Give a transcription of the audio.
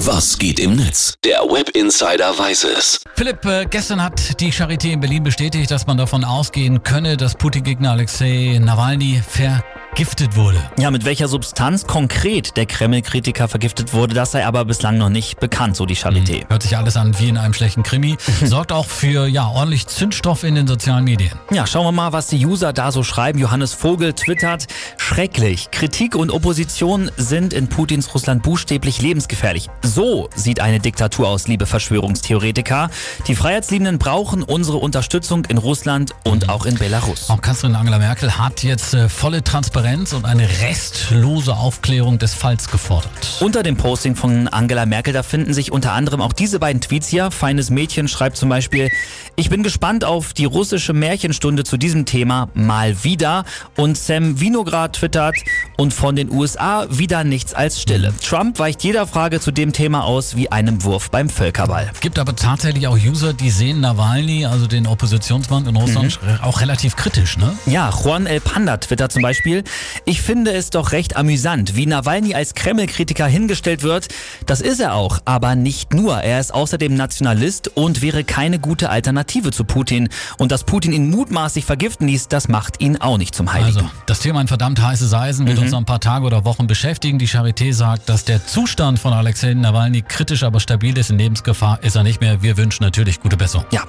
Was geht im Netz? Der Web Insider weiß es. Philipp, äh, gestern hat die Charité in Berlin bestätigt, dass man davon ausgehen könne, dass Putin-Gegner Alexei Nawalny vergiftet wurde. Ja, mit welcher Substanz konkret der Kreml-Kritiker vergiftet wurde, das sei aber bislang noch nicht bekannt, so die Charité. Hört sich alles an wie in einem schlechten Krimi. Sorgt auch für ja ordentlich Zündstoff in den sozialen Medien. Ja, schauen wir mal, was die User da so schreiben. Johannes Vogel twittert, schrecklich. Kritik und Opposition sind in Putins Russland buchstäblich lebensgefährlich. So sieht eine Diktatur aus, liebe Verschwörungstheoretiker. Die Freiheitsliebenden brauchen unsere Unterstützung in Russland und auch in Belarus. Auch Kanzlerin Angela Merkel hat jetzt äh, volle Transparenz und eine restlose Aufklärung des Falls gefordert. Unter dem Posting von Angela Merkel, da finden sich unter anderem auch diese beiden Tweets hier. Feines Mädchen schreibt zum Beispiel, ich bin gespannt auf die russische Märchenstunde zu diesem Thema mal wieder. Und Sam Vinograd twittert, und von den USA wieder nichts als Stille. Trump weicht jeder Frage zu dem Thema aus wie einem Wurf beim Völkerball. Gibt aber tatsächlich auch User, die sehen Nawalny, also den Oppositionsmann in Russland, auch relativ kritisch, ne? Ja, Juan El Panda twittert zum Beispiel, ich finde es doch recht amüsant, wie Nawalny als Kreml-Kritiker hingestellt wird. Das ist er auch, aber nicht nur. Er ist außerdem Nationalist und wäre keine gute Alternative zu Putin. Und dass Putin ihn mutmaßlich vergiften ließ, das macht ihn auch nicht zum Heiligen. Also, das Thema ein verdammt heißes Eisen wird uns noch ein paar Tage oder Wochen beschäftigen. Die Charité sagt, dass der Zustand von Alexei Nawalny kritisch, aber stabil ist. In Lebensgefahr ist er nicht mehr. Wir wünschen natürlich gute Besserung. Ja,